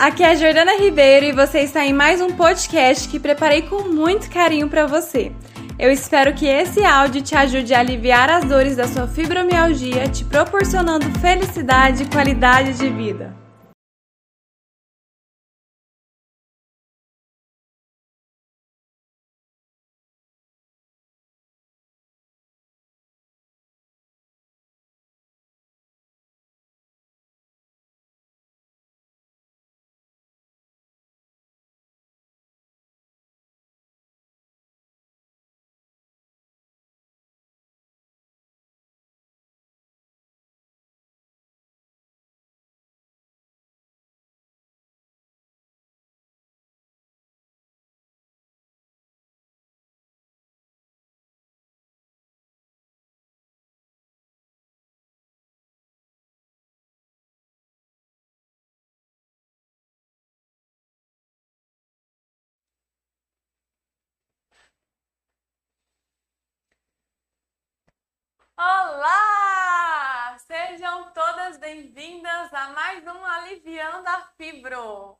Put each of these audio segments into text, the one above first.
aqui é a Jordana Ribeiro e você está em mais um podcast que preparei com muito carinho para você. Eu espero que esse áudio te ajude a aliviar as dores da sua fibromialgia, te proporcionando felicidade e qualidade de vida. Olá! Sejam todas bem-vindas a mais um Aliviando a Fibro.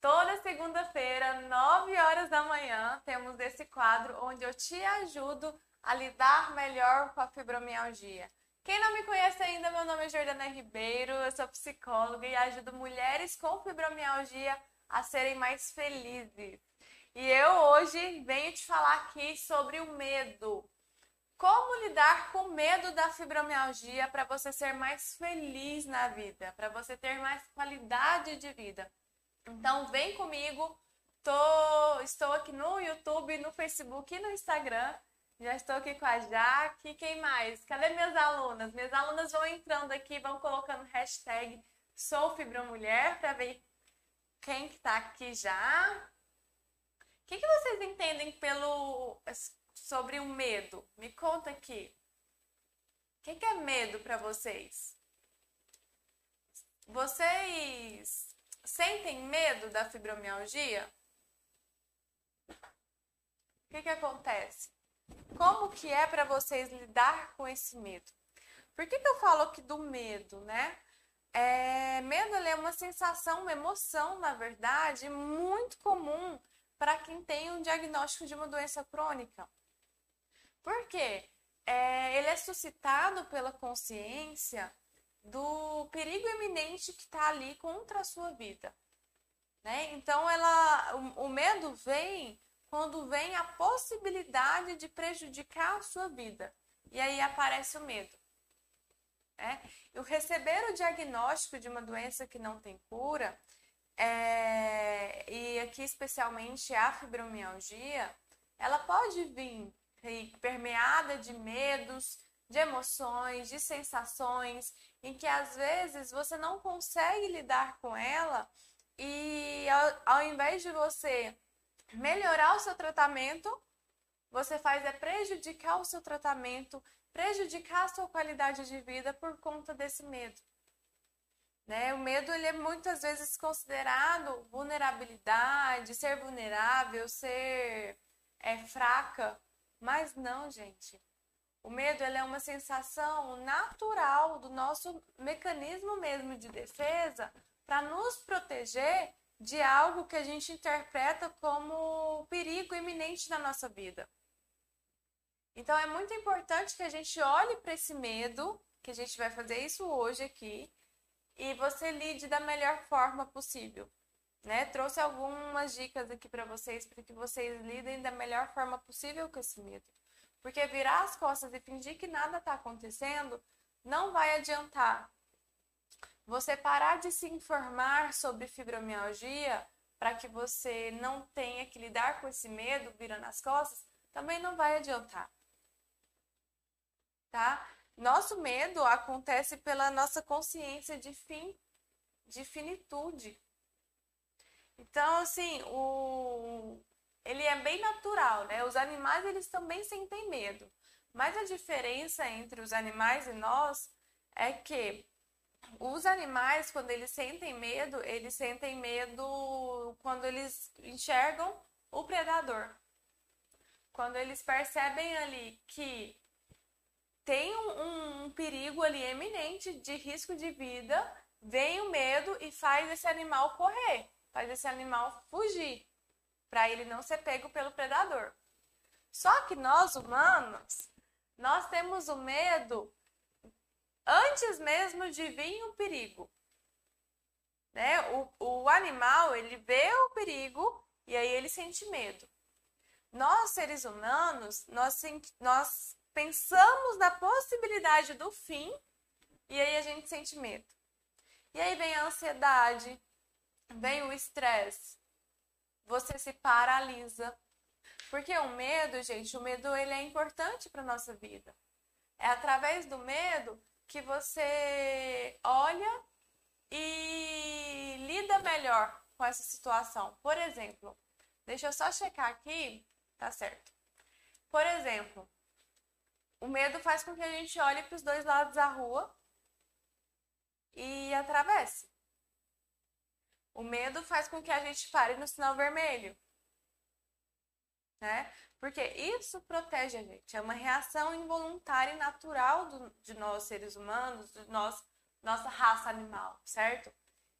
Toda segunda-feira, 9 horas da manhã, temos esse quadro onde eu te ajudo a lidar melhor com a fibromialgia. Quem não me conhece ainda, meu nome é Jordana Ribeiro, eu sou psicóloga e ajudo mulheres com fibromialgia a serem mais felizes. E eu hoje venho te falar aqui sobre o medo. Como lidar com medo da fibromialgia para você ser mais feliz na vida, para você ter mais qualidade de vida. Então vem comigo. Tô, estou aqui no YouTube, no Facebook e no Instagram. Já estou aqui com a Jaque. Quem mais? Cadê minhas alunas? Minhas alunas vão entrando aqui, vão colocando hashtag Sou Fibromulher para ver quem que tá aqui já. O que, que vocês entendem pelo sobre o medo. Me conta aqui. O que, que é medo para vocês? Vocês sentem medo da fibromialgia? O que, que acontece? Como que é para vocês lidar com esse medo? Por que, que eu falo aqui do medo, né? É, medo é uma sensação, uma emoção, na verdade, muito comum para quem tem um diagnóstico de uma doença crônica. Por quê? É, ele é suscitado pela consciência do perigo iminente que está ali contra a sua vida. Né? Então, ela, o, o medo vem quando vem a possibilidade de prejudicar a sua vida. E aí aparece o medo. Né? E o receber o diagnóstico de uma doença que não tem cura, é, e aqui especialmente a fibromialgia, ela pode vir permeada de medos, de emoções, de sensações, em que às vezes você não consegue lidar com ela e ao, ao invés de você melhorar o seu tratamento, você faz é prejudicar o seu tratamento, prejudicar a sua qualidade de vida por conta desse medo. Né? O medo ele é muitas vezes considerado vulnerabilidade, ser vulnerável, ser é, fraca, mas não, gente. O medo é uma sensação natural do nosso mecanismo mesmo de defesa para nos proteger de algo que a gente interpreta como perigo iminente na nossa vida. Então é muito importante que a gente olhe para esse medo, que a gente vai fazer isso hoje aqui, e você lide da melhor forma possível. Né? Trouxe algumas dicas aqui para vocês, para que vocês lidem da melhor forma possível com esse medo. Porque virar as costas e fingir que nada está acontecendo não vai adiantar. Você parar de se informar sobre fibromialgia para que você não tenha que lidar com esse medo virando as costas também não vai adiantar. Tá? Nosso medo acontece pela nossa consciência de fim, de finitude. Então, assim, o... ele é bem natural, né? Os animais, eles também sentem medo. Mas a diferença entre os animais e nós é que os animais, quando eles sentem medo, eles sentem medo quando eles enxergam o predador. Quando eles percebem ali que tem um, um, perigo ali eminente de risco de vida, vem o medo e faz esse animal correr, faz esse animal fugir, para ele não ser pego pelo predador. Só que nós humanos, nós temos o medo antes mesmo de vir o perigo. Né? O, o animal, ele vê o perigo e aí ele sente medo. Nós, seres humanos, nós, nós pensamos na possibilidade do fim e aí a gente sente medo. E aí vem a ansiedade, vem o estresse, você se paralisa. Porque o medo, gente, o medo ele é importante para nossa vida. É através do medo que você olha e lida melhor com essa situação. Por exemplo, deixa eu só checar aqui, tá certo. Por exemplo, o medo faz com que a gente olhe para os dois lados da rua e atravesse. O medo faz com que a gente pare no sinal vermelho. Né? Porque isso protege a gente. É uma reação involuntária e natural do, de nós seres humanos, de nós, nossa raça animal, certo?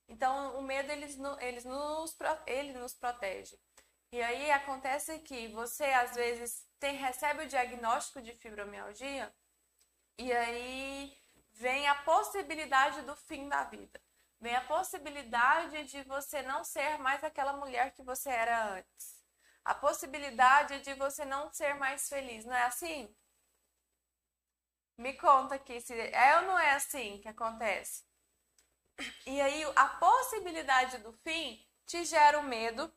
Então, o medo eles, eles nos, ele nos protege. E aí acontece que você às vezes tem, recebe o diagnóstico de fibromialgia e aí vem a possibilidade do fim da vida. Vem a possibilidade de você não ser mais aquela mulher que você era antes. A possibilidade de você não ser mais feliz, não é assim? Me conta aqui se é ou não é assim que acontece. E aí a possibilidade do fim te gera o medo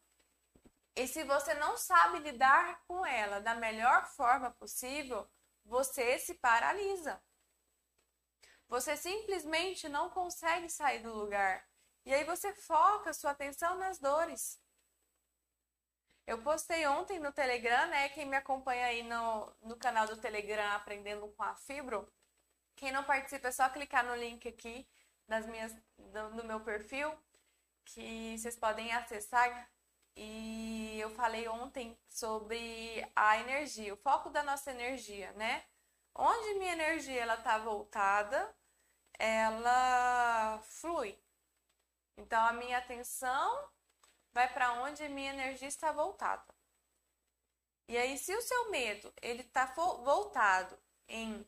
e se você não sabe lidar com ela da melhor forma possível, você se paralisa. Você simplesmente não consegue sair do lugar. E aí você foca sua atenção nas dores. Eu postei ontem no Telegram, né? Quem me acompanha aí no, no canal do Telegram Aprendendo com a Fibro. Quem não participa é só clicar no link aqui das minhas, do meu perfil, que vocês podem acessar e eu falei ontem sobre a energia, o foco da nossa energia, né? Onde minha energia ela tá voltada, ela flui. Então a minha atenção vai para onde minha energia está voltada. E aí se o seu medo ele está voltado em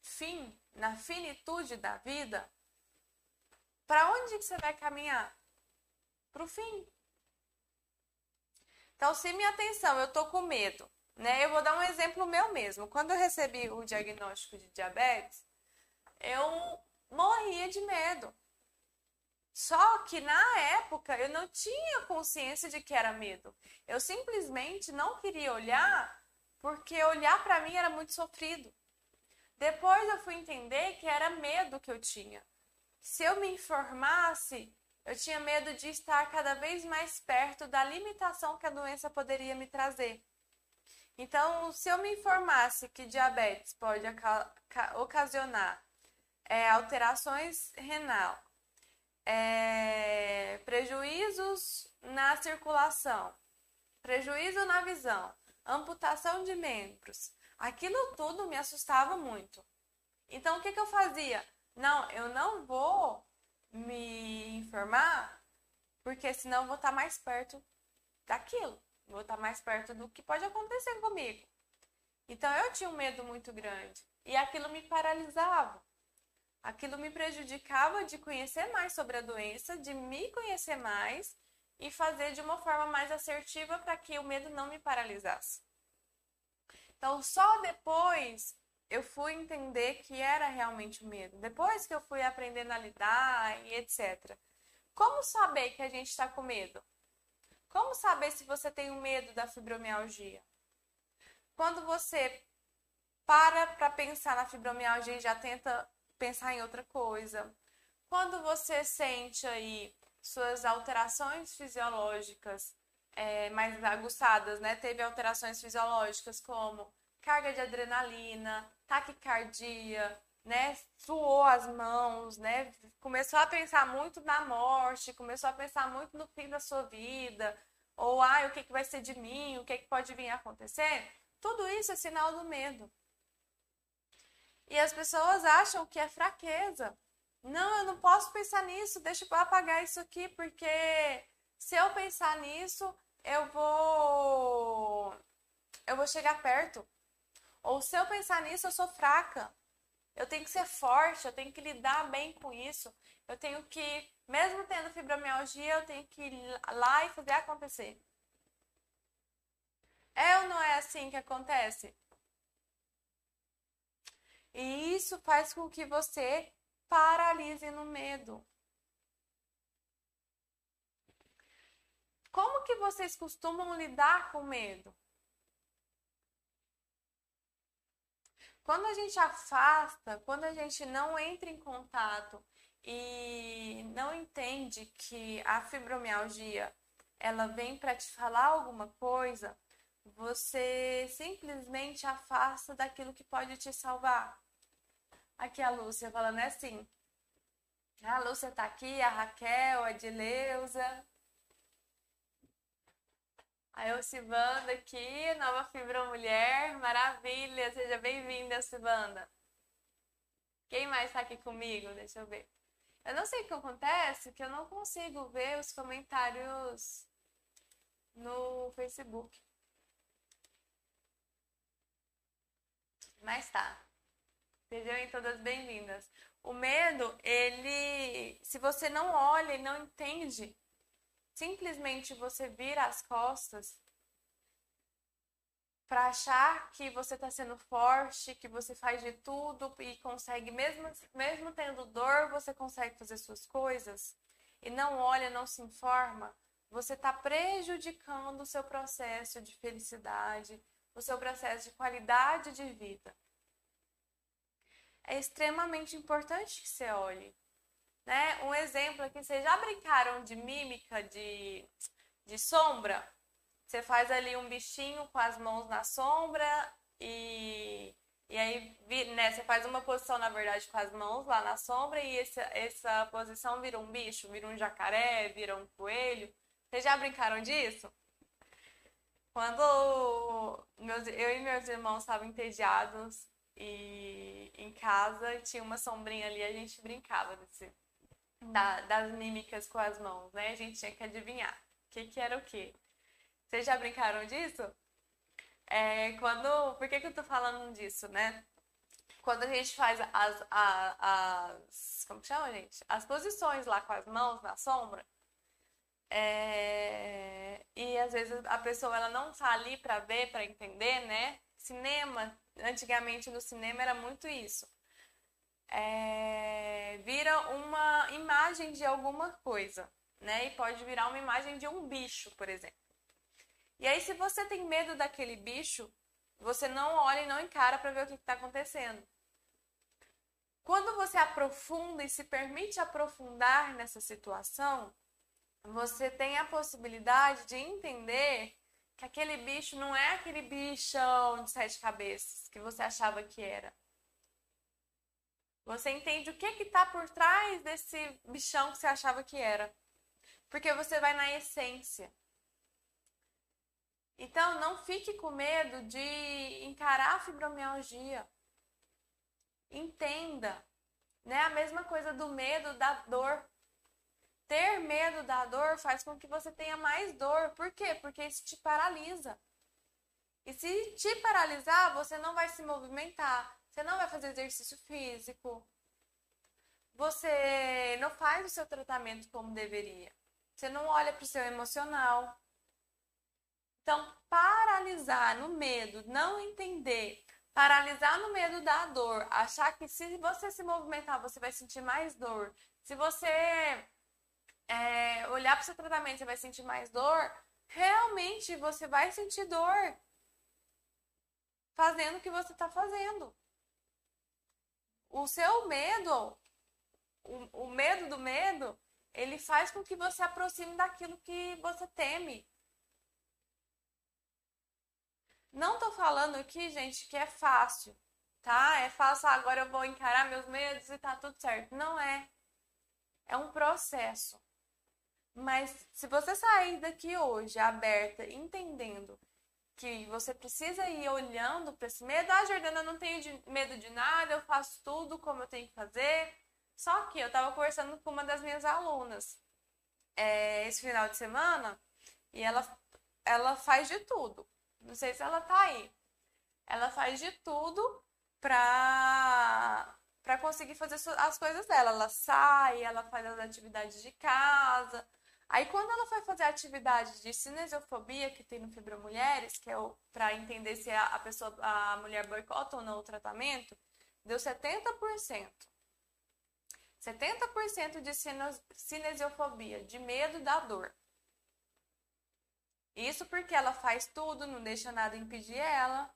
fim, na finitude da vida, para onde que você vai caminhar? Para o fim. Então, se minha atenção, eu tô com medo, né? Eu vou dar um exemplo meu mesmo. Quando eu recebi o diagnóstico de diabetes, eu morria de medo. Só que na época eu não tinha consciência de que era medo. Eu simplesmente não queria olhar porque olhar para mim era muito sofrido. Depois eu fui entender que era medo que eu tinha. Se eu me informasse, eu tinha medo de estar cada vez mais perto da limitação que a doença poderia me trazer. Então, se eu me informasse que diabetes pode ocasionar é, alterações renal, é, prejuízos na circulação, prejuízo na visão, amputação de membros, aquilo tudo me assustava muito. Então, o que, que eu fazia? Não, eu não vou me informar, porque senão eu vou estar mais perto daquilo, vou estar mais perto do que pode acontecer comigo. Então eu tinha um medo muito grande e aquilo me paralisava. Aquilo me prejudicava de conhecer mais sobre a doença, de me conhecer mais e fazer de uma forma mais assertiva para que o medo não me paralisasse. Então, só depois eu fui entender que era realmente o medo. Depois que eu fui aprendendo a lidar e etc. Como saber que a gente está com medo? Como saber se você tem o medo da fibromialgia? Quando você para para pensar na fibromialgia e já tenta pensar em outra coisa. Quando você sente aí suas alterações fisiológicas é, mais aguçadas, né? Teve alterações fisiológicas como carga de adrenalina, taquicardia, né? Suou as mãos, né? Começou a pensar muito na morte, começou a pensar muito no fim da sua vida, ou ah, o que, que vai ser de mim, o que, que pode vir a acontecer. Tudo isso é sinal do medo. E as pessoas acham que é fraqueza. Não, eu não posso pensar nisso, deixa eu apagar isso aqui, porque se eu pensar nisso, eu vou eu vou chegar perto. Ou se eu pensar nisso, eu sou fraca. Eu tenho que ser forte, eu tenho que lidar bem com isso. Eu tenho que, mesmo tendo fibromialgia, eu tenho que ir lá e fazer acontecer. É ou não é assim que acontece? E isso faz com que você paralise no medo. Como que vocês costumam lidar com medo? Quando a gente afasta, quando a gente não entra em contato e não entende que a fibromialgia ela vem para te falar alguma coisa, você simplesmente afasta daquilo que pode te salvar. Aqui a Lúcia falando é assim. A Lúcia tá aqui, a Raquel, a Dileuza. A Elcivanda aqui, nova Fibra Mulher, maravilha, seja bem-vinda, Elcivanda. Quem mais está aqui comigo? Deixa eu ver. Eu não sei o que acontece, que eu não consigo ver os comentários no Facebook. Mas tá. Sejam todas bem-vindas. O medo, ele, se você não olha e não entende, simplesmente você vira as costas para achar que você está sendo forte, que você faz de tudo e consegue, mesmo, mesmo tendo dor, você consegue fazer suas coisas e não olha, não se informa, você está prejudicando o seu processo de felicidade, o seu processo de qualidade de vida. É extremamente importante que você olhe. Né? Um exemplo aqui, vocês já brincaram de mímica, de, de sombra? Você faz ali um bichinho com as mãos na sombra e, e aí né, você faz uma posição, na verdade, com as mãos lá na sombra e essa, essa posição vira um bicho, vira um jacaré, vira um coelho. Vocês já brincaram disso? Quando meus, eu e meus irmãos estavam entediados e em casa tinha uma sombrinha ali, a gente brincava desse, da, das mímicas com as mãos, né? A gente tinha que adivinhar o que, que era o que. Vocês já brincaram disso? É, quando, por que, que eu tô falando disso, né? Quando a gente faz as, as, as como chama, gente? As posições lá com as mãos na sombra, é... E às vezes a pessoa ela não tá ali para ver, para entender, né? Cinema, antigamente no cinema era muito isso. É... Vira uma imagem de alguma coisa, né? E pode virar uma imagem de um bicho, por exemplo. E aí, se você tem medo daquele bicho, você não olha e não encara para ver o que está acontecendo. Quando você aprofunda e se permite aprofundar nessa situação, você tem a possibilidade de entender que aquele bicho não é aquele bichão de sete cabeças que você achava que era. Você entende o que está por trás desse bichão que você achava que era. Porque você vai na essência. Então, não fique com medo de encarar a fibromialgia. Entenda. Né? A mesma coisa do medo da dor. Ter medo da dor faz com que você tenha mais dor. Por quê? Porque isso te paralisa. E se te paralisar, você não vai se movimentar, você não vai fazer exercício físico, você não faz o seu tratamento como deveria, você não olha para o seu emocional. Então, paralisar no medo, não entender, paralisar no medo da dor, achar que se você se movimentar, você vai sentir mais dor. Se você é, olhar para o seu tratamento, você vai sentir mais dor. Realmente você vai sentir dor fazendo o que você está fazendo. O seu medo, o, o medo do medo, ele faz com que você aproxime daquilo que você teme. Não tô falando aqui, gente, que é fácil, tá? É fácil, ah, agora eu vou encarar meus medos e tá tudo certo. Não é. É um processo. Mas se você sair daqui hoje aberta, entendendo que você precisa ir olhando para esse medo. Ah, Jordana, eu não tenho de, medo de nada, eu faço tudo como eu tenho que fazer. Só que eu estava conversando com uma das minhas alunas é, esse final de semana e ela, ela faz de tudo. Não sei se ela tá aí. Ela faz de tudo pra, pra conseguir fazer as coisas dela. Ela sai, ela faz as atividades de casa. Aí quando ela foi fazer a atividade de cinesiofobia que tem no Fibromulheres, que é para entender se a, pessoa, a mulher boicota ou não o tratamento, deu 70%. 70% de cinesiofobia, de medo da dor. Isso porque ela faz tudo, não deixa nada impedir ela.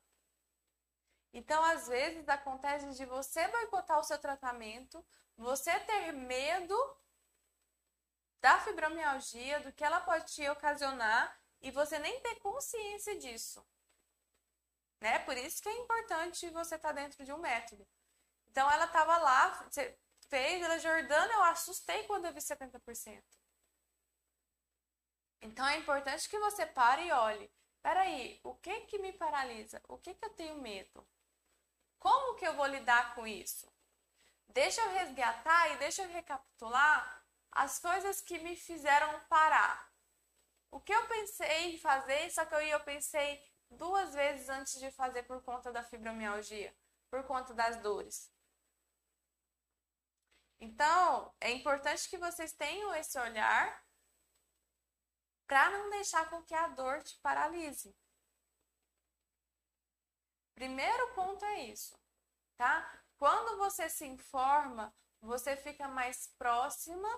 Então, às vezes, acontece de você boicotar o seu tratamento, você ter medo da fibromialgia, do que ela pode te ocasionar e você nem ter consciência disso. Né? Por isso que é importante você estar tá dentro de um método. Então, ela estava lá, você fez, ela, Jordana, eu assustei quando eu vi 70%. Então é importante que você pare e olhe. Peraí, o que que me paralisa? O que que eu tenho medo? Como que eu vou lidar com isso? Deixa eu resgatar e deixa eu recapitular as coisas que me fizeram parar. O que eu pensei em fazer, só que eu, eu pensei duas vezes antes de fazer por conta da fibromialgia, por conta das dores. Então, é importante que vocês tenham esse olhar para não deixar com que a dor te paralise. Primeiro ponto é isso, tá? Quando você se informa, você fica mais próxima,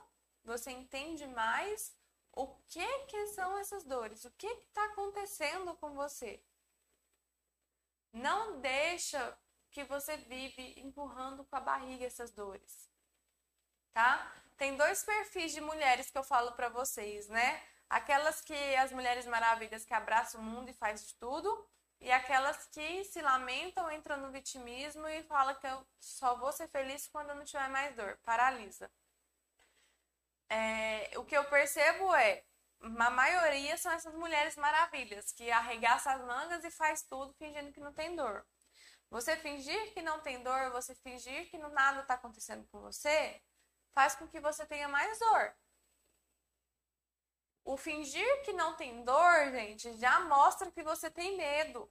você entende mais o que que são essas dores, o que está acontecendo com você. Não deixa que você vive empurrando com a barriga essas dores, tá? Tem dois perfis de mulheres que eu falo para vocês, né? Aquelas que as mulheres maravilhas que abraçam o mundo e faz de tudo, e aquelas que se lamentam, entram no vitimismo e falam que eu só vou ser feliz quando eu não tiver mais dor, paralisa. É, o que eu percebo é, a maioria são essas mulheres maravilhas que arregaçam as mangas e faz tudo fingindo que não tem dor. Você fingir que não tem dor, você fingir que nada está acontecendo com você, faz com que você tenha mais dor. O fingir que não tem dor, gente, já mostra que você tem medo.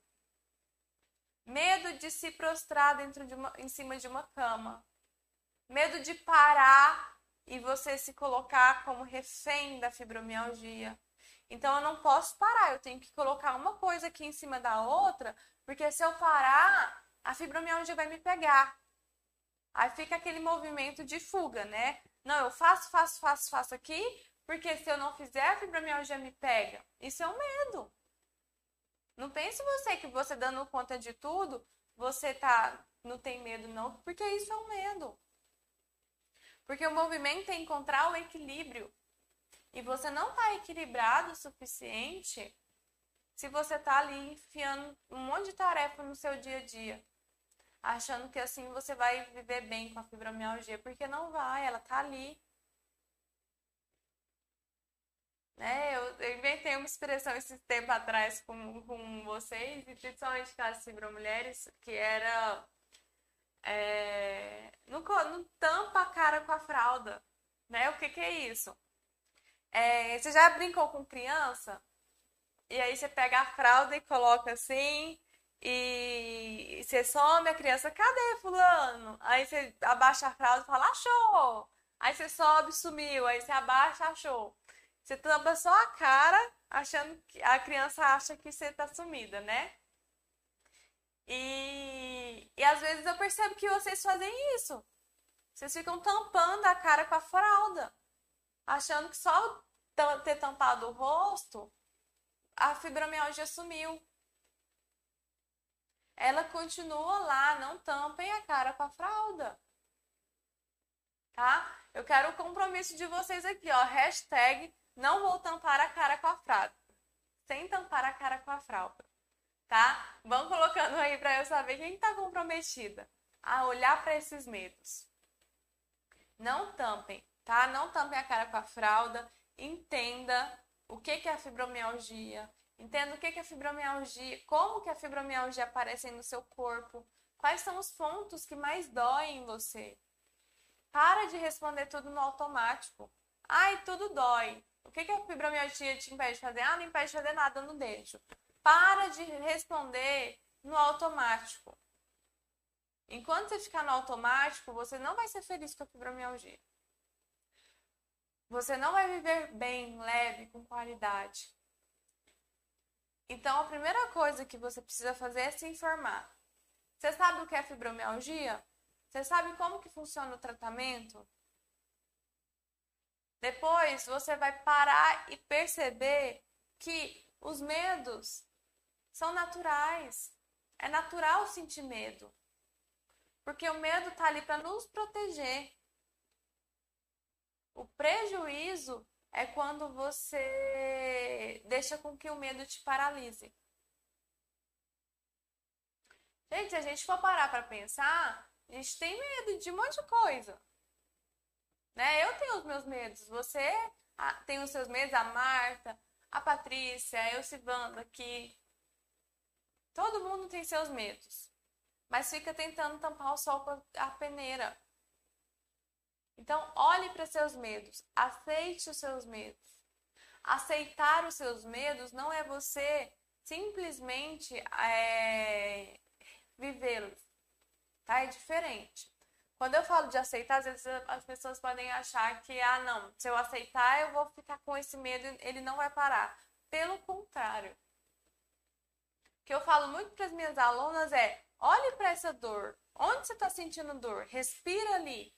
Medo de se prostrar dentro de uma, em cima de uma cama. Medo de parar e você se colocar como refém da fibromialgia. Então eu não posso parar, eu tenho que colocar uma coisa aqui em cima da outra, porque se eu parar, a fibromialgia vai me pegar. Aí fica aquele movimento de fuga, né? Não, eu faço, faço, faço, faço aqui, porque se eu não fizer, a fibromialgia me pega. Isso é um medo. Não pense você que você dando conta de tudo, você tá não tem medo não, porque isso é um medo. Porque o movimento é encontrar o equilíbrio. E você não está equilibrado o suficiente se você está ali enfiando um monte de tarefa no seu dia a dia, achando que assim você vai viver bem com a fibromialgia, porque não vai, ela está ali. Né? Eu, eu inventei uma expressão esse tempo atrás com, com vocês, e principalmente com as fibromulheres, que era é, não, não, tampa a cara com a fralda. Né? O que, que é isso? É, você já brincou com criança? E aí você pega a fralda e coloca assim, e você some a criança, cadê fulano? Aí você abaixa a fralda e fala, achou! Aí você sobe, sumiu, aí você abaixa, achou. Você tampa só a cara, achando que a criança acha que você tá sumida, né? E, e às vezes eu percebo que vocês fazem isso. Vocês ficam tampando a cara com a fralda, achando que só ter tampado o rosto, a fibromialgia sumiu. Ela continua lá, não tampem a cara com a fralda. Tá? Eu quero o compromisso de vocês aqui, ó. Hashtag não vou tampar a cara com a fralda. Sem tampar a cara com a fralda. Tá? Vão colocando aí para eu saber quem está comprometida a olhar para esses medos. Não tampem, tá? Não tampem a cara com a fralda. Entenda o que, que é a fibromialgia. Entenda o que é fibromialgia, como que a fibromialgia aparece no seu corpo, quais são os pontos que mais doem em você. Para de responder tudo no automático. Ai, tudo dói. O que, que a fibromialgia te impede de fazer? Ah, não impede de fazer nada, não deixo. Para de responder no automático. Enquanto você ficar no automático, você não vai ser feliz com a fibromialgia. Você não vai viver bem, leve, com qualidade. Então, a primeira coisa que você precisa fazer é se informar. Você sabe o que é fibromialgia? Você sabe como que funciona o tratamento? Depois, você vai parar e perceber que os medos são naturais. É natural sentir medo. Porque o medo está ali para nos proteger. O prejuízo é quando você deixa com que o medo te paralise. Gente, se a gente for parar para pensar, a gente tem medo de um monte de coisa. Né? Eu tenho os meus medos, você tem os seus medos, a Marta, a Patrícia, a Elcivanda aqui. Todo mundo tem seus medos. Mas fica tentando tampar o sol com a peneira. Então, olhe para seus medos, aceite os seus medos. Aceitar os seus medos não é você simplesmente é, vivê-los, tá? É diferente. Quando eu falo de aceitar, às vezes as pessoas podem achar que, ah, não, se eu aceitar, eu vou ficar com esse medo, ele não vai parar. Pelo contrário. Que eu falo muito para as minhas alunas é: olhe para essa dor. Onde você está sentindo dor? Respira ali.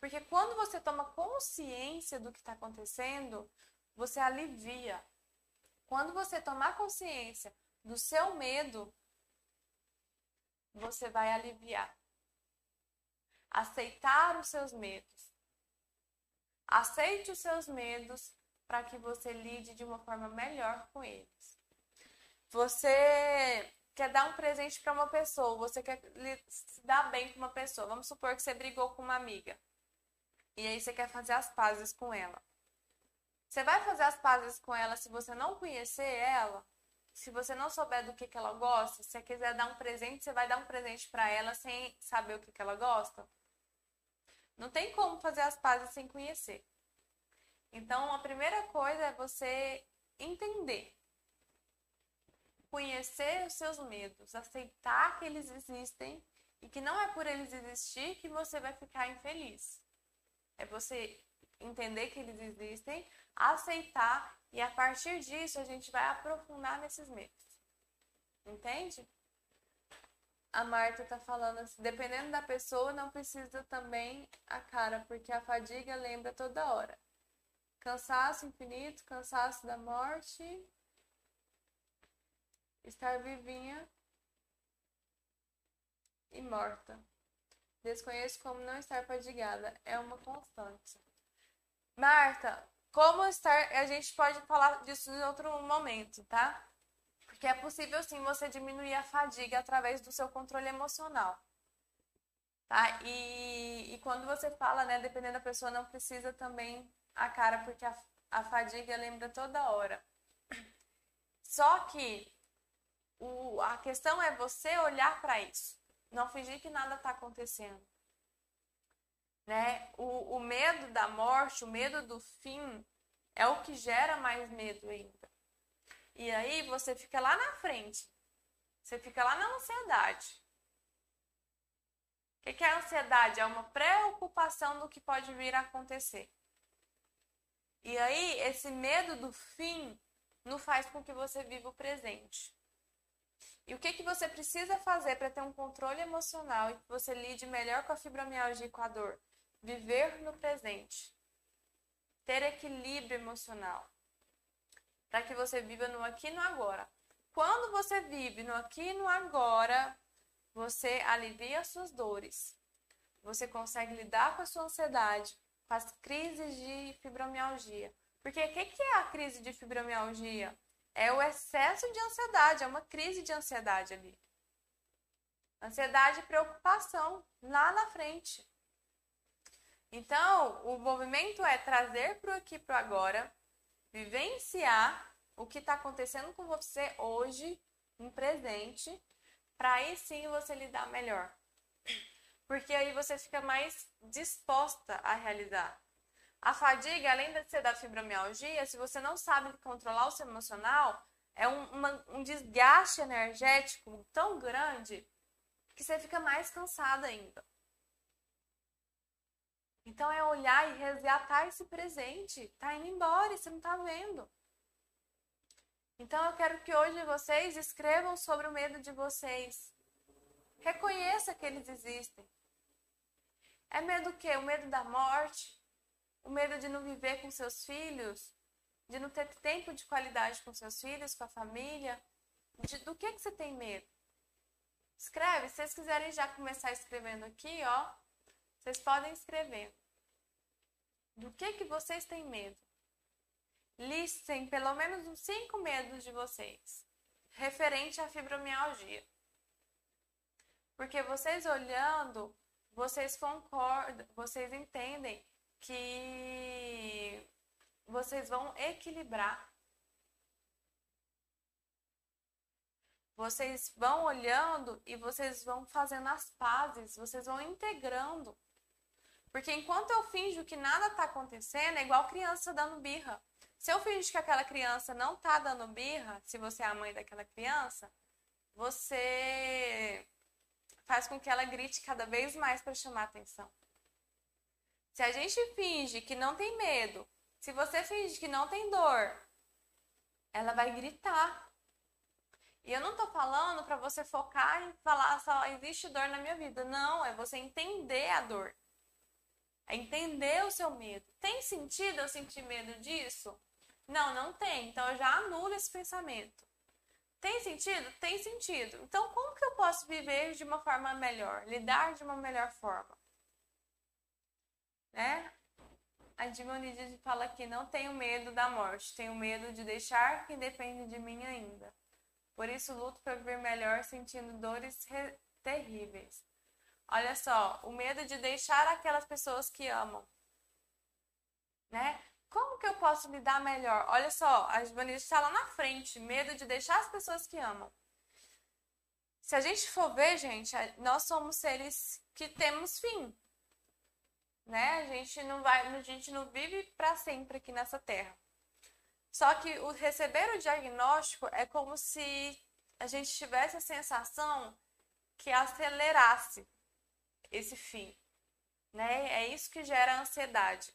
Porque quando você toma consciência do que está acontecendo, você alivia. Quando você tomar consciência do seu medo, você vai aliviar. Aceitar os seus medos. Aceite os seus medos para que você lide de uma forma melhor com eles. Você quer dar um presente para uma pessoa, você quer se dar bem com uma pessoa. Vamos supor que você brigou com uma amiga. E aí você quer fazer as pazes com ela. Você vai fazer as pazes com ela se você não conhecer ela? Se você não souber do que, que ela gosta? Se você quiser dar um presente, você vai dar um presente para ela sem saber o que, que ela gosta? Não tem como fazer as pazes sem conhecer. Então, a primeira coisa é você entender. Conhecer os seus medos, aceitar que eles existem e que não é por eles existir que você vai ficar infeliz. É você entender que eles existem, aceitar e a partir disso a gente vai aprofundar nesses medos. Entende? A Marta tá falando assim, dependendo da pessoa, não precisa também a cara, porque a fadiga lembra toda hora. Cansaço infinito, cansaço da morte, estar vivinha e morta. Desconheço como não estar fadigada. É uma constante. Marta, como estar. A gente pode falar disso em outro momento, tá? Porque é possível sim você diminuir a fadiga através do seu controle emocional. Tá? E, e quando você fala, né, dependendo da pessoa, não precisa também a cara, porque a, a fadiga lembra toda hora. Só que o, a questão é você olhar para isso. Não fingir que nada está acontecendo. Né? O, o medo da morte, o medo do fim, é o que gera mais medo ainda. E aí você fica lá na frente. Você fica lá na ansiedade. O que, é a ansiedade? É uma preocupação do que pode vir a acontecer. E aí, esse medo do fim não faz com que você viva o presente. E o que, que você precisa fazer para ter um controle emocional e que você lide melhor com a fibromialgia e com a dor? Viver no presente. Ter equilíbrio emocional. Para que você viva no aqui e no agora. Quando você vive no aqui e no agora, você alivia as suas dores. Você consegue lidar com a sua ansiedade, com as crises de fibromialgia. Porque o que, que é a crise de fibromialgia? É o excesso de ansiedade, é uma crise de ansiedade ali. Ansiedade e preocupação lá na frente. Então, o movimento é trazer para o aqui para agora, vivenciar o que está acontecendo com você hoje, no presente, para aí sim você lidar melhor. Porque aí você fica mais disposta a realizar. A fadiga, além de ser da fibromialgia, se você não sabe controlar o seu emocional, é um, uma, um desgaste energético tão grande que você fica mais cansada ainda. Então é olhar e resgatar esse presente. Tá indo embora você não tá vendo. Então eu quero que hoje vocês escrevam sobre o medo de vocês. Reconheça que eles existem. É medo o quê? O medo da morte? O medo de não viver com seus filhos? De não ter tempo de qualidade com seus filhos, com a família? De, do que, que você tem medo? Escreve. Se vocês quiserem já começar escrevendo aqui, ó, vocês podem escrever. Do que, que vocês têm medo? Listem pelo menos uns cinco medos de vocês, referente à fibromialgia. Porque vocês olhando, vocês concordam, vocês entendem que vocês vão equilibrar. Vocês vão olhando e vocês vão fazendo as pazes, vocês vão integrando. Porque enquanto eu finjo que nada está acontecendo, é igual criança dando birra. Se eu finjo que aquela criança não está dando birra, se você é a mãe daquela criança, você faz com que ela grite cada vez mais para chamar atenção. Se a gente finge que não tem medo, se você finge que não tem dor, ela vai gritar. E eu não tô falando para você focar e falar só existe dor na minha vida. Não, é você entender a dor. É entender o seu medo. Tem sentido eu sentir medo disso? Não, não tem. Então eu já anulo esse pensamento. Tem sentido? Tem sentido. Então como que eu posso viver de uma forma melhor? Lidar de uma melhor forma? Né? A Dimonídide fala aqui, não tenho medo da morte, tenho medo de deixar quem depende de mim ainda. Por isso luto para viver melhor sentindo dores terríveis. Olha só, o medo de deixar aquelas pessoas que amam. Né? Como que eu posso lidar melhor? Olha só, a Vanessa está lá na frente, medo de deixar as pessoas que amam. Se a gente for ver, gente, nós somos seres que temos fim né? A gente não vai, a gente não vive para sempre aqui nessa terra. Só que o receber o diagnóstico é como se a gente tivesse a sensação que acelerasse esse fim, né? É isso que gera ansiedade.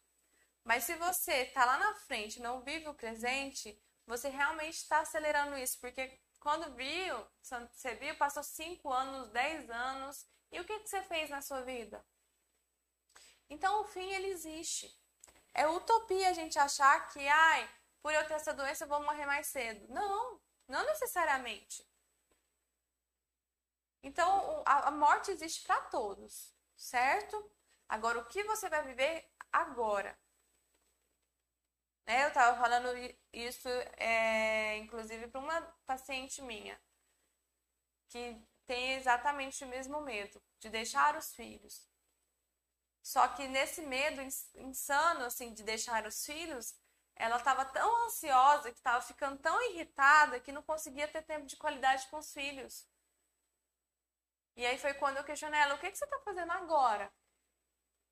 Mas se você está lá na frente, não vive o presente, você realmente está acelerando isso, porque quando viu, você viu, passou 5 anos, 10 anos, e o que, que você fez na sua vida? Então, o fim, ele existe. É utopia a gente achar que, ai, por eu ter essa doença, eu vou morrer mais cedo. Não, não necessariamente. Então, a, morte existe para todos, certo? Agora, o que você vai viver agora? Né? Eu estava falando isso, é, inclusive, para uma paciente minha, que tem exatamente o mesmo medo de deixar os filhos. Só que nesse medo insano, assim, de deixar os filhos, ela estava tão ansiosa, que estava ficando tão irritada, que não conseguia ter tempo de qualidade com os filhos. E aí foi quando eu questionei ela: o que, que você está fazendo agora?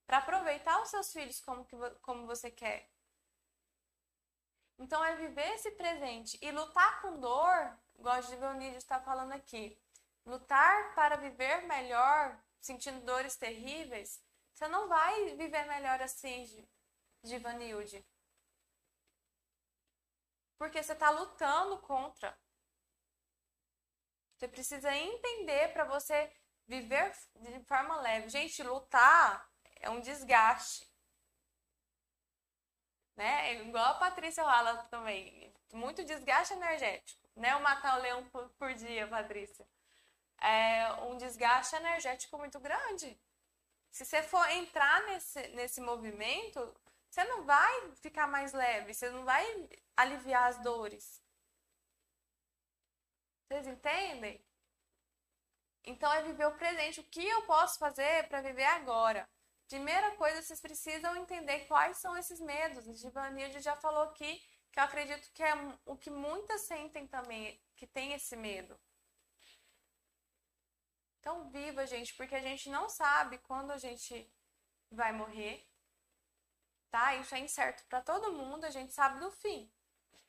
Para aproveitar os seus filhos como, que, como você quer. Então é viver esse presente e lutar com dor, igual a Givanilde está falando aqui. Lutar para viver melhor, sentindo dores terríveis, você não vai viver melhor assim, Givanilde. Porque você está lutando contra. Você precisa entender para você viver de forma leve. Gente, lutar é um desgaste. Né? Igual a Patrícia fala também. Muito desgaste energético. Né? O matar o leão por, por dia, Patrícia. É um desgaste energético muito grande. Se você for entrar nesse, nesse movimento, você não vai ficar mais leve, você não vai aliviar as dores. Vocês entendem? Então é viver o presente. O que eu posso fazer para viver agora? Primeira coisa, vocês precisam entender quais são esses medos. A já falou aqui que eu acredito que é o que muitas sentem também, que tem esse medo. Então, viva, gente, porque a gente não sabe quando a gente vai morrer, tá? Isso é incerto para todo mundo, a gente sabe do fim,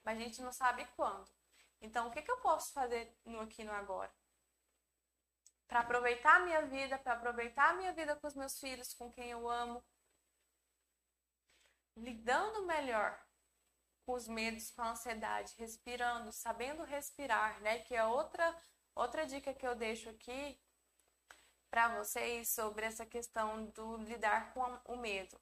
mas a gente não sabe quando. Então, o que, que eu posso fazer no aqui no agora? Para aproveitar a minha vida, para aproveitar a minha vida com os meus filhos, com quem eu amo, lidando melhor com os medos, com a ansiedade, respirando, sabendo respirar, né? Que é outra outra dica que eu deixo aqui para vocês sobre essa questão do lidar com o medo.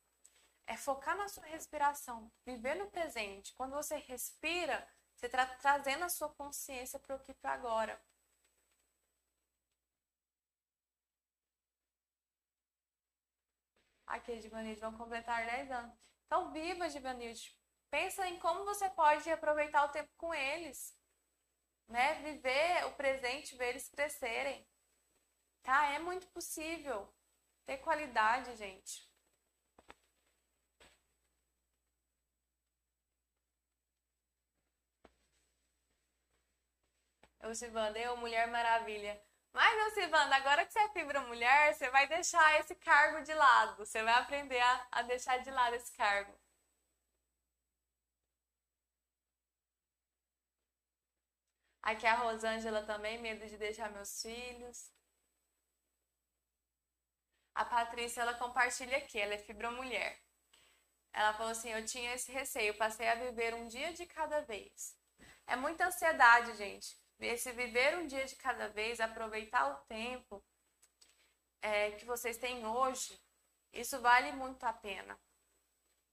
É focar na sua respiração, viver no presente. Quando você respira, você está trazendo a sua consciência para o aqui para agora. Aqui, Divanilde, vão completar 10 anos. Então, viva, Divanilde. Pensa em como você pode aproveitar o tempo com eles. Né? Viver o presente, ver eles crescerem. Tá? É muito possível. Ter qualidade, gente. Eu, Silvana, eu, Mulher Maravilha. Mas, meu Silvana, agora que você é fibra mulher, você vai deixar esse cargo de lado. Você vai aprender a, a deixar de lado esse cargo. Aqui a Rosângela também, medo de deixar meus filhos. A Patrícia, ela compartilha aqui, ela é fibromulher. Ela falou assim: Eu tinha esse receio, passei a viver um dia de cada vez. É muita ansiedade, gente. Esse viver um dia de cada vez, aproveitar o tempo é, que vocês têm hoje, isso vale muito a pena.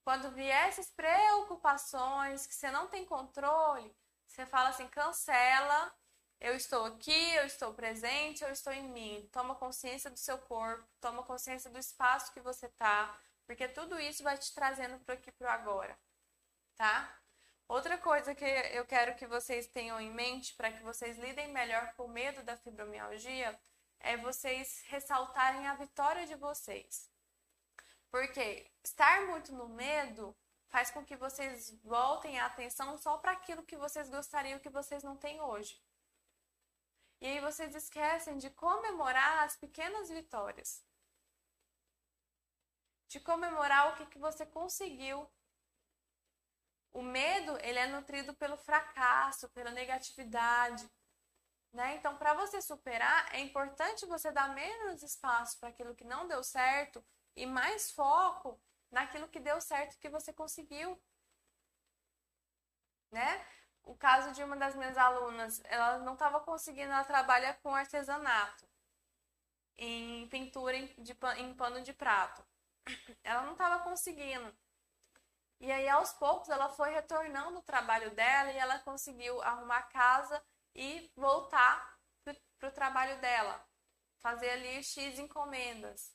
Quando vier essas preocupações que você não tem controle, você fala assim: cancela eu estou aqui, eu estou presente, eu estou em mim. Toma consciência do seu corpo, toma consciência do espaço que você tá, porque tudo isso vai te trazendo para aqui pro agora, tá? Outra coisa que eu quero que vocês tenham em mente para que vocês lidem melhor com o medo da fibromialgia é vocês ressaltarem a vitória de vocês. Porque estar muito no medo faz com que vocês voltem a atenção só para aquilo que vocês gostariam que vocês não têm hoje. E aí vocês esquecem de comemorar as pequenas vitórias. De comemorar o que, que você conseguiu. O medo, ele é nutrido pelo fracasso, pela negatividade. Né? Então, para você superar, é importante você dar menos espaço para aquilo que não deu certo e mais foco naquilo que deu certo que você conseguiu. Né? O caso de uma das minhas alunas, ela não estava conseguindo, ela trabalha com artesanato, em pintura em, de, em pano de prato. Ela não estava conseguindo. E aí, aos poucos, ela foi retornando o trabalho dela e ela conseguiu arrumar casa e voltar para o trabalho dela. Fazer ali X encomendas,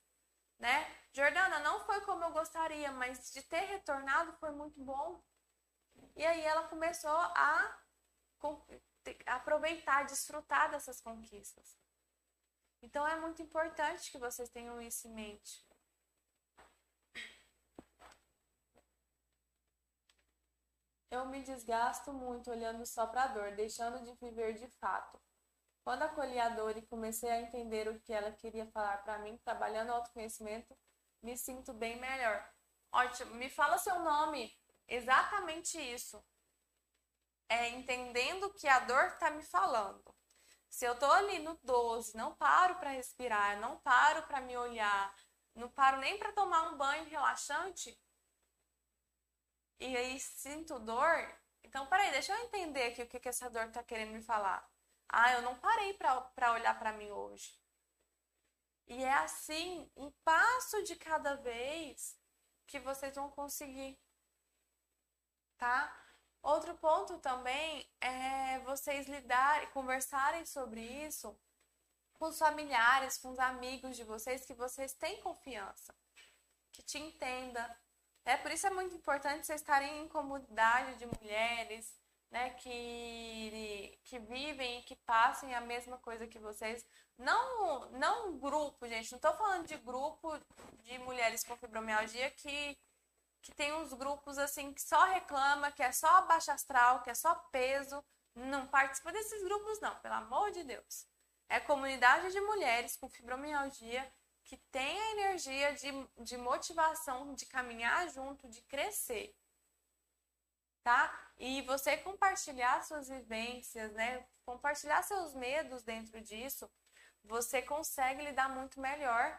né? Jordana, não foi como eu gostaria, mas de ter retornado foi muito bom. E aí ela começou a aproveitar, desfrutar dessas conquistas. Então é muito importante que vocês tenham isso em mente. Eu me desgasto muito olhando só para a dor, deixando de viver de fato. Quando acolhi a dor e comecei a entender o que ela queria falar para mim, trabalhando autoconhecimento, me sinto bem melhor. Ótimo, me fala seu nome exatamente isso. É entendendo que a dor está me falando. Se eu tô ali no 12, não paro para respirar, não paro para me olhar, não paro nem para tomar um banho relaxante, e aí sinto dor, então peraí, deixa eu entender aqui o que, que essa dor está querendo me falar. Ah, eu não parei para olhar para mim hoje. E é assim, um passo de cada vez, que vocês vão conseguir tá? Outro ponto também é vocês lidarem, conversarem sobre isso com os familiares, com os amigos de vocês, que vocês têm confiança, que te entenda. É, por isso é muito importante vocês estarem em comunidade de mulheres, né, que, que vivem e que passem a mesma coisa que vocês. Não, não grupo, gente, não estou falando de grupo de mulheres com fibromialgia que que tem uns grupos assim que só reclama, que é só baixa astral, que é só peso. Não participa desses grupos, não, pelo amor de Deus. É comunidade de mulheres com fibromialgia que tem a energia de, de motivação, de caminhar junto, de crescer. Tá? E você compartilhar suas vivências, né? Compartilhar seus medos dentro disso, você consegue lidar muito melhor.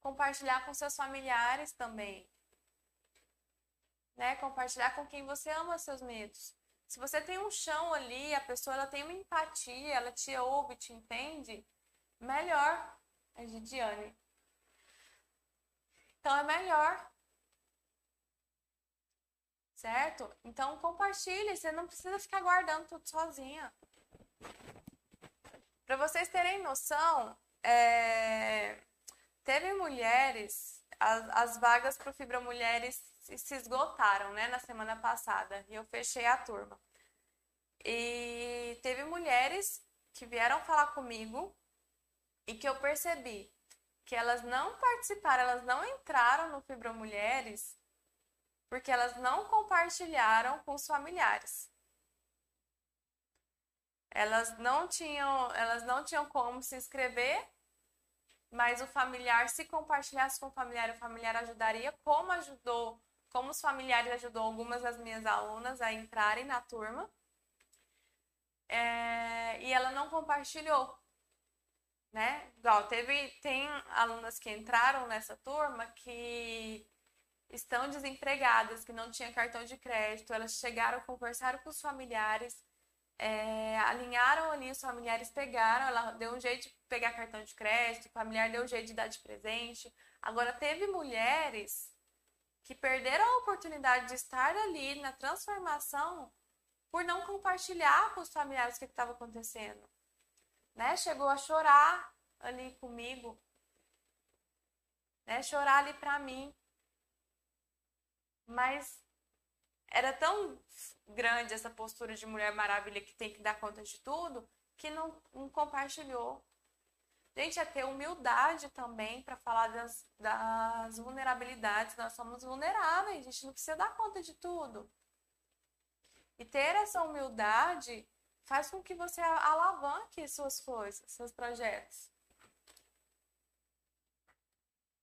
Compartilhar com seus familiares também. Né? Compartilhar com quem você ama seus medos. Se você tem um chão ali, a pessoa ela tem uma empatia, ela te ouve, te entende, melhor. A Gidiane. Então é melhor. Certo? Então compartilhe, você não precisa ficar guardando tudo sozinha. Para vocês terem noção, é... teve mulheres, as, as vagas para o Fibra Mulheres se esgotaram, né, na semana passada, e eu fechei a turma. E teve mulheres que vieram falar comigo e que eu percebi que elas não participaram, elas não entraram no Fibra Mulheres porque elas não compartilharam com os familiares. Elas não tinham, elas não tinham como se inscrever, mas o familiar, se compartilhasse com o familiar, o familiar ajudaria, como ajudou, como os familiares ajudou algumas das minhas alunas a entrarem na turma. É, e ela não compartilhou, né? Igual, teve, tem alunas que entraram nessa turma que estão desempregadas, que não tinham cartão de crédito, elas chegaram, conversaram com os familiares, é, alinharam ali, os familiares pegaram, ela deu um jeito de pegar cartão de crédito, o familiar deu um jeito de dar de presente. Agora, teve mulheres que perderam a oportunidade de estar ali na transformação por não compartilhar com os familiares o que estava acontecendo. Né? Chegou a chorar ali comigo, né? Chorar ali para mim. Mas era tão grande essa postura de mulher maravilha que tem que dar conta de tudo, que não, não compartilhou. Gente, é ter humildade também para falar das, das vulnerabilidades. Nós somos vulneráveis, a gente não precisa dar conta de tudo. E ter essa humildade faz com que você alavanque suas coisas, seus projetos.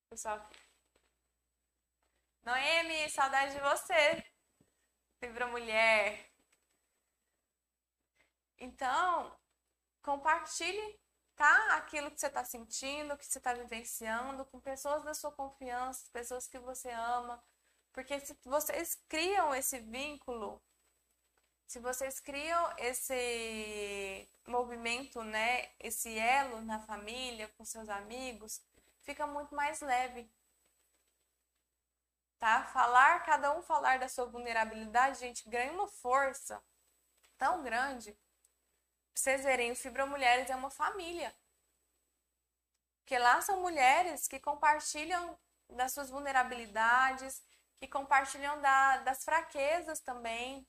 Pessoal. Noemi, saudade de você. Fibra Mulher. Então, compartilhe, Aquilo que você está sentindo, que você está vivenciando, com pessoas da sua confiança, pessoas que você ama. Porque se vocês criam esse vínculo, se vocês criam esse movimento, né, esse elo na família, com seus amigos, fica muito mais leve tá? Falar, cada um falar da sua vulnerabilidade, gente, ganha uma força tão grande. Vocês verem, o Fibra Mulheres é uma família. Porque lá são mulheres que compartilham das suas vulnerabilidades, que compartilham da, das fraquezas também,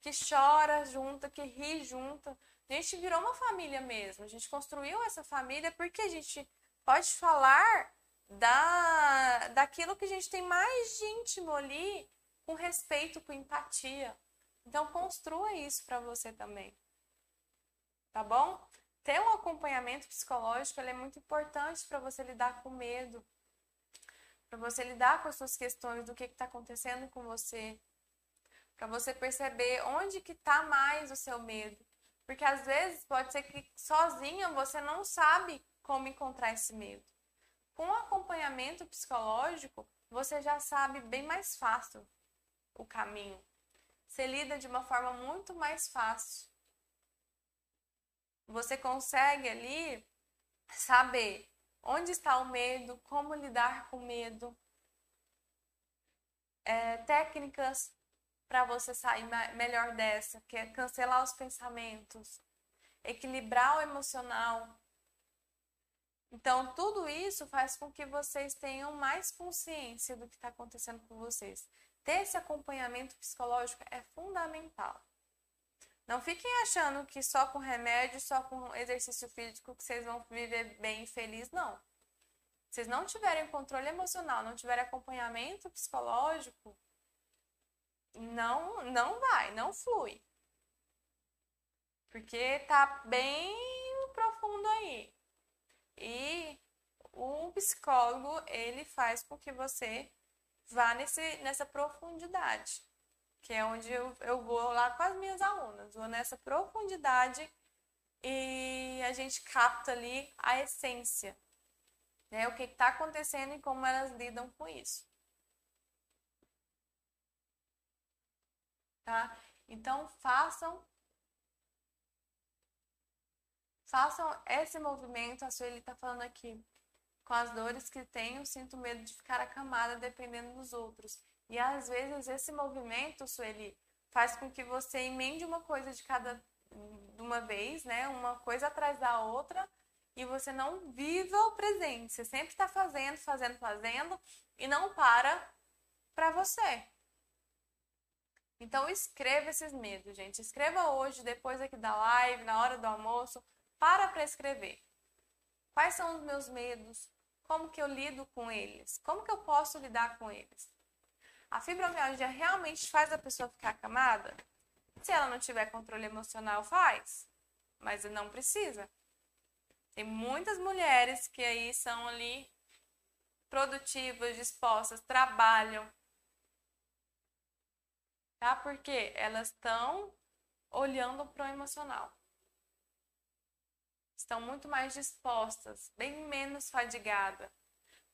que chora junto, que ri junto. A gente virou uma família mesmo. A gente construiu essa família porque a gente pode falar da, daquilo que a gente tem mais de íntimo ali, com respeito, com empatia. Então, construa isso para você também. Tá bom? Ter um acompanhamento psicológico é muito importante para você lidar com medo, para você lidar com as suas questões do que está acontecendo com você, para você perceber onde que está mais o seu medo. Porque às vezes pode ser que sozinha você não sabe como encontrar esse medo. Com acompanhamento psicológico, você já sabe bem mais fácil o caminho. Você lida de uma forma muito mais fácil. Você consegue ali saber onde está o medo, como lidar com o medo, é, técnicas para você sair melhor dessa, que é cancelar os pensamentos, equilibrar o emocional, então, tudo isso faz com que vocês tenham mais consciência do que está acontecendo com vocês. Ter esse acompanhamento psicológico é fundamental. Não fiquem achando que só com remédio, só com exercício físico que vocês vão viver bem e feliz, não. vocês não tiverem controle emocional, não tiverem acompanhamento psicológico, não, não vai, não flui. Porque tá bem profundo aí. E o psicólogo, ele faz com que você vá nesse, nessa profundidade. Que é onde eu, eu vou lá com as minhas alunas. Vou nessa profundidade e a gente capta ali a essência. Né? O que está acontecendo e como elas lidam com isso. Tá? Então façam façam esse movimento, a Sueli está falando aqui, com as dores que tenho, sinto medo de ficar acamada dependendo dos outros. E às vezes esse movimento, Sueli, faz com que você emende uma coisa de cada de uma vez, né? Uma coisa atrás da outra e você não viva o presente. Você sempre está fazendo, fazendo, fazendo e não para para você. Então escreva esses medos, gente. Escreva hoje, depois aqui da live, na hora do almoço, para para escrever. Quais são os meus medos? Como que eu lido com eles? Como que eu posso lidar com eles? A fibromialgia realmente faz a pessoa ficar acamada? Se ela não tiver controle emocional, faz. Mas não precisa. Tem muitas mulheres que aí são ali produtivas, dispostas, trabalham. Tá? Porque elas estão olhando para o emocional. Estão muito mais dispostas, bem menos fadigada.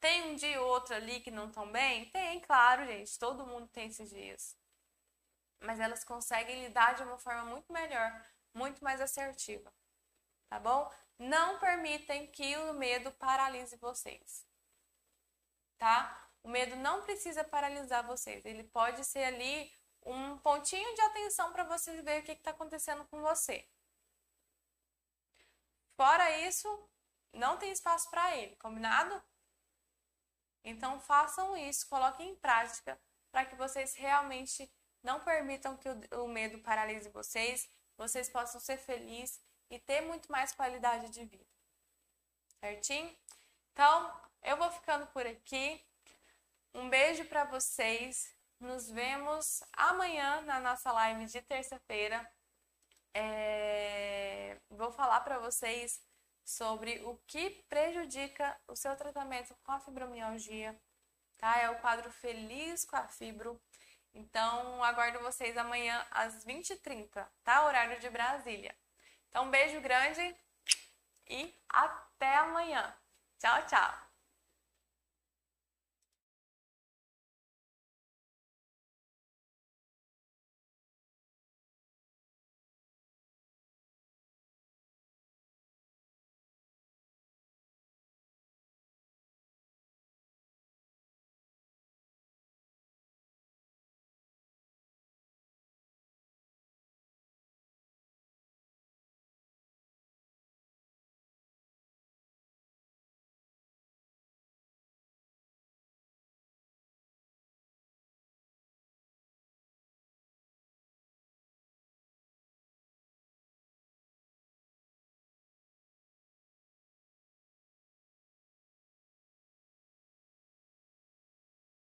Tem um dia ou outro ali que não estão bem? Tem, claro, gente. Todo mundo tem esses dias. Mas elas conseguem lidar de uma forma muito melhor, muito mais assertiva. Tá bom? Não permitem que o medo paralise vocês. Tá? O medo não precisa paralisar vocês. Ele pode ser ali um pontinho de atenção para vocês ver o que está acontecendo com você. Fora isso, não tem espaço para ele, combinado? Então façam isso, coloquem em prática para que vocês realmente não permitam que o, medo paralise vocês, vocês possam ser felizes e ter muito mais qualidade de vida. Certinho? Então, eu vou ficando por aqui. Um beijo para vocês. Nos vemos amanhã na nossa live de terça-feira. É... Vou falar para vocês sobre o que prejudica o seu tratamento com a fibromialgia, tá? É o quadro Feliz com a Fibro. Então, aguardo vocês amanhã às 20h30, tá? Horário de Brasília. Então, um beijo grande e até amanhã. Tchau, tchau!